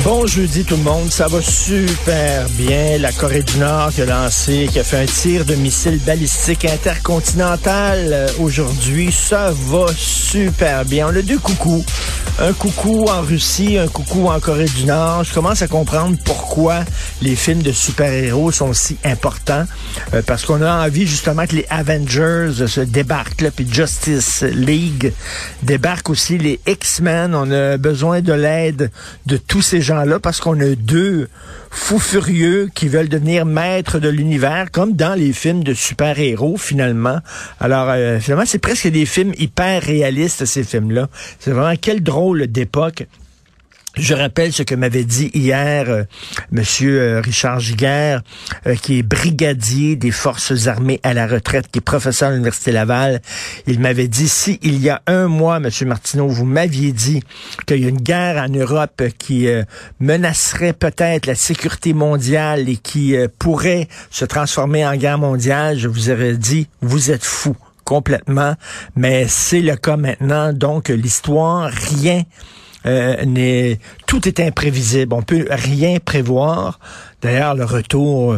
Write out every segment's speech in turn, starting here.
Bon jeudi tout le monde, ça va super bien. La Corée du Nord qui a lancé, qui a fait un tir de missile balistique intercontinental euh, aujourd'hui. Ça va super bien. On a deux coucous. Un coucou en Russie, un coucou en Corée du Nord. Je commence à comprendre pourquoi les films de super-héros sont si importants. Euh, parce qu'on a envie justement que les Avengers se débarquent, là, puis Justice League débarque aussi les X-Men. On a besoin de l'aide de tous ces gens-là parce qu'on a deux fous furieux qui veulent devenir maîtres de l'univers, comme dans les films de super-héros, finalement. Alors, euh, finalement, c'est presque des films hyper réalistes, ces films-là. C'est vraiment quel drôle d'époque. Je rappelle ce que m'avait dit hier euh, Monsieur euh, Richard Giguère, euh, qui est brigadier des forces armées à la retraite, qui est professeur à l'université Laval. Il m'avait dit si il y a un mois, Monsieur Martineau, vous m'aviez dit qu'il y a une guerre en Europe qui menacerait peut-être la sécurité mondiale et qui pourrait se transformer en guerre mondiale, je vous aurais dit vous êtes fou complètement. Mais c'est le cas maintenant. Donc l'histoire, rien euh, tout est imprévisible. On peut rien prévoir. D'ailleurs, le retour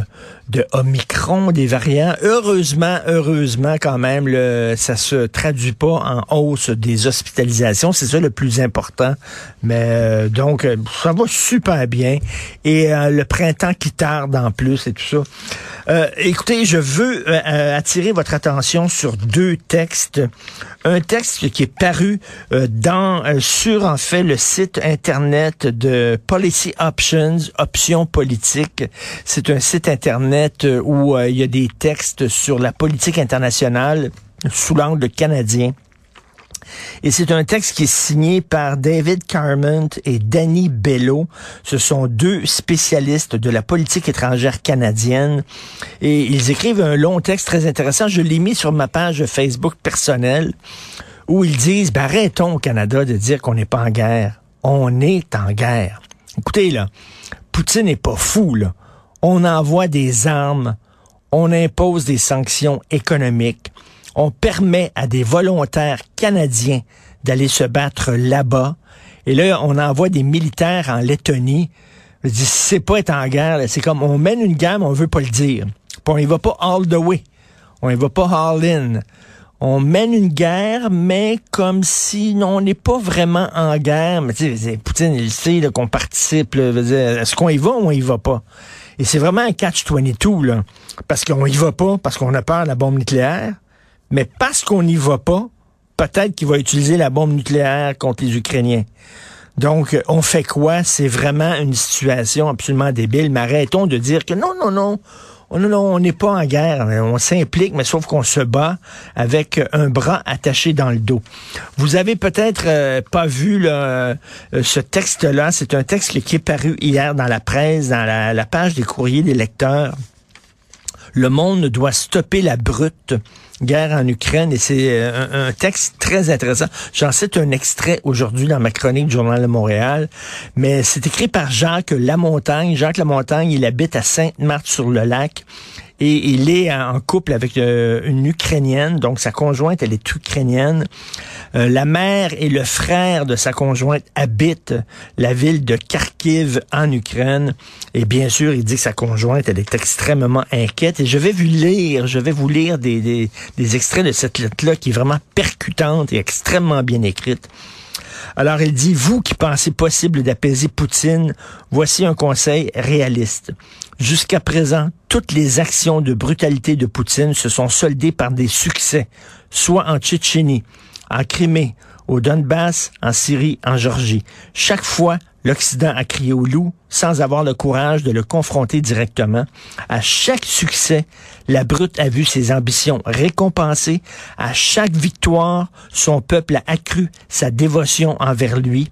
de Omicron, des variants, heureusement, heureusement quand même, le, ça se traduit pas en hausse des hospitalisations. C'est ça le plus important. Mais euh, donc, ça va super bien. Et euh, le printemps qui tarde en plus et tout ça. Euh, écoutez, je veux attirer votre attention sur deux textes. Un texte qui est paru dans sur en fait le site internet de Policy Options, options politiques. C'est un site internet euh, où euh, il y a des textes sur la politique internationale sous l'angle canadien. Et c'est un texte qui est signé par David Carment et Danny Bello. Ce sont deux spécialistes de la politique étrangère canadienne. Et ils écrivent un long texte très intéressant. Je l'ai mis sur ma page Facebook personnelle où ils disent, ben, arrêtons au Canada de dire qu'on n'est pas en guerre. On est en guerre. Écoutez, là, Poutine n'est pas fou, là on envoie des armes, on impose des sanctions économiques, on permet à des volontaires canadiens d'aller se battre là-bas. Et là, on envoie des militaires en Lettonie. Je dis, c'est pas être en guerre, c'est comme on mène une mais on veut pas le dire. Puis on y va pas all the way. On y va pas all in. On mène une guerre, mais comme si on n'est pas vraiment en guerre. Mais tu sais, Poutine, il sait qu'on participe. Est-ce qu'on y va ou on y va pas? Et c'est vraiment un catch-22, là. Parce qu'on y va pas, parce qu'on a peur de la bombe nucléaire. Mais parce qu'on n'y va pas, peut-être qu'il va utiliser la bombe nucléaire contre les Ukrainiens. Donc, on fait quoi? C'est vraiment une situation absolument débile. Mais arrêtons de dire que non, non, non, Oh non, non, on n'est pas en guerre. On s'implique, mais sauf qu'on se bat avec un bras attaché dans le dos. Vous avez peut-être euh, pas vu euh, ce texte-là. C'est un texte qui est paru hier dans la presse, dans la page des courriers des lecteurs. Le monde doit stopper la brute guerre en Ukraine et c'est euh, un, texte très intéressant. J'en cite un extrait aujourd'hui dans ma chronique du Journal de Montréal, mais c'est écrit par Jacques Lamontagne. Jacques Lamontagne, il habite à Sainte-Marthe-sur-le-Lac et il est en couple avec euh, une Ukrainienne, donc sa conjointe, elle est ukrainienne. Euh, la mère et le frère de sa conjointe habitent la ville de Kharkiv en Ukraine. Et bien sûr, il dit que sa conjointe, elle est extrêmement inquiète. Et je vais vous lire, je vais vous lire des, des, des extraits de cette lettre-là qui est vraiment percutante et extrêmement bien écrite. Alors il dit, vous qui pensez possible d'apaiser Poutine, voici un conseil réaliste. Jusqu'à présent, toutes les actions de brutalité de Poutine se sont soldées par des succès, soit en Tchétchénie, en Crimée, au Donbass, en Syrie, en Georgie. Chaque fois, l'Occident a crié au loup sans avoir le courage de le confronter directement. À chaque succès, la brute a vu ses ambitions récompensées. À chaque victoire, son peuple a accru sa dévotion envers lui.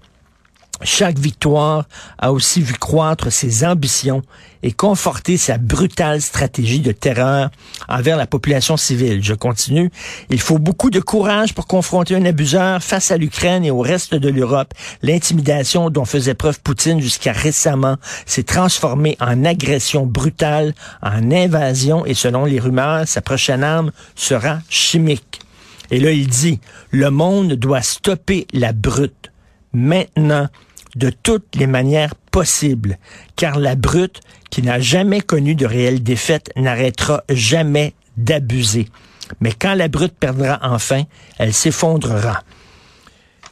Chaque victoire a aussi vu croître ses ambitions et conforter sa brutale stratégie de terreur envers la population civile. Je continue. Il faut beaucoup de courage pour confronter un abuseur face à l'Ukraine et au reste de l'Europe. L'intimidation dont faisait preuve Poutine jusqu'à récemment s'est transformée en agression brutale, en invasion et selon les rumeurs, sa prochaine arme sera chimique. Et là, il dit, le monde doit stopper la brute. Maintenant, de toutes les manières possibles, car la brute, qui n'a jamais connu de réelle défaite, n'arrêtera jamais d'abuser. Mais quand la brute perdra enfin, elle s'effondrera.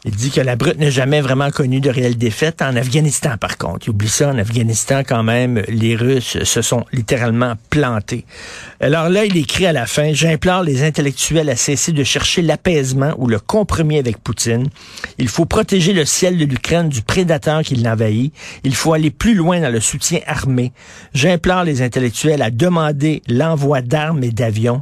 Il dit que la brute n'a jamais vraiment connu de réelle défaite. En Afghanistan, par contre, il oublie ça, en Afghanistan, quand même, les Russes se sont littéralement plantés. Alors là, il écrit à la fin, j'implore les intellectuels à cesser de chercher l'apaisement ou le compromis avec Poutine. Il faut protéger le ciel de l'Ukraine du prédateur qui l'envahit. Il faut aller plus loin dans le soutien armé. J'implore les intellectuels à demander l'envoi d'armes et d'avions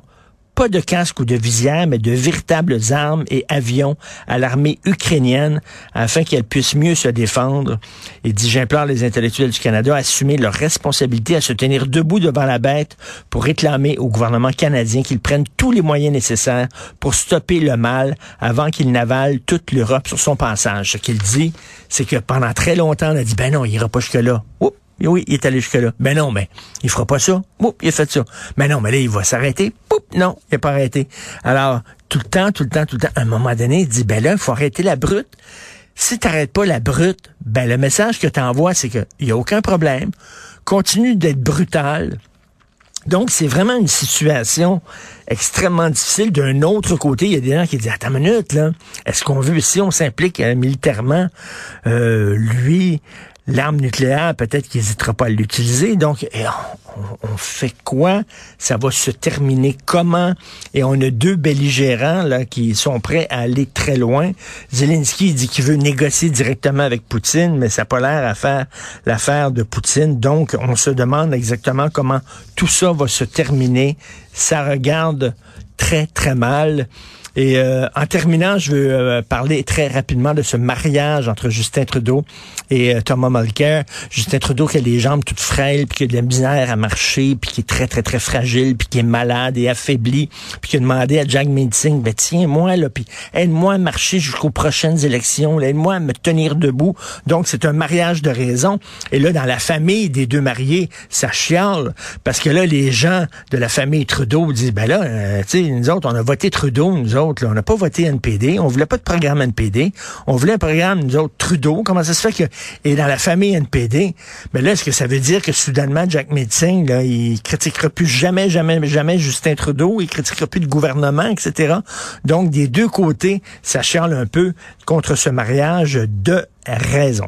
pas de casque ou de visière, mais de véritables armes et avions à l'armée ukrainienne afin qu'elle puisse mieux se défendre. Et dit, j'implore les intellectuels du Canada à assumer leur responsabilité, à se tenir debout devant la bête pour réclamer au gouvernement canadien qu'il prenne tous les moyens nécessaires pour stopper le mal avant qu'il n'avale toute l'Europe sur son passage. Ce qu'il dit, c'est que pendant très longtemps, on a dit, ben non, il ira pas jusque-là. Oui, il est allé jusque-là. Mais non, mais il fera pas ça. Oups, il a fait ça. Mais non, mais là, il va s'arrêter. Poup, non, il n'a pas arrêté. Alors, tout le temps, tout le temps, tout le temps, à un moment donné, il dit, ben là, il faut arrêter la brute. Si tu n'arrêtes pas la brute, ben le message que tu envoies, c'est qu'il n'y a aucun problème. Continue d'être brutal. Donc, c'est vraiment une situation extrêmement difficile. D'un autre côté, il y a des gens qui disent, attends une minute, là, est-ce qu'on veut, si on s'implique euh, militairement, euh, lui, l'arme nucléaire, peut-être qu'il n'hésitera pas à l'utiliser. Donc, on, fait quoi? Ça va se terminer comment? Et on a deux belligérants là, qui sont prêts à aller très loin. Zelensky dit qu'il veut négocier directement avec Poutine, mais ça n'a pas l'air à faire l'affaire de Poutine. Donc, on se demande exactement comment tout ça va se terminer. Ça regarde très, très mal. Et euh, en terminant, je veux euh, parler très rapidement de ce mariage entre Justin Trudeau et euh, Thomas Mulcair. Justin Trudeau qui a les jambes toutes frêles, puis qui a de la misère à marcher, puis qui est très, très, très fragile, puis qui est malade et affaibli, puis qui a demandé à Jack Meeting, ben tiens, moi, là, puis aide-moi à marcher jusqu'aux prochaines élections, aide-moi à me tenir debout. Donc, c'est un mariage de raison. Et là, dans la famille des deux mariés, ça chiale, parce que là, les gens de la famille Trudeau disent, ben là, tu sais, nous autres, on a voté Trudeau, nous autres, on n'a pas voté NPD, on voulait pas de programme NPD, on voulait un programme, nous autres, Trudeau. Comment ça se fait que, et dans la famille NPD, mais là, est-ce que ça veut dire que soudainement, Jack Metzing, là, il critiquera plus jamais, jamais, jamais Justin Trudeau, il critiquera plus le gouvernement, etc. Donc, des deux côtés, ça charle un peu contre ce mariage de raison.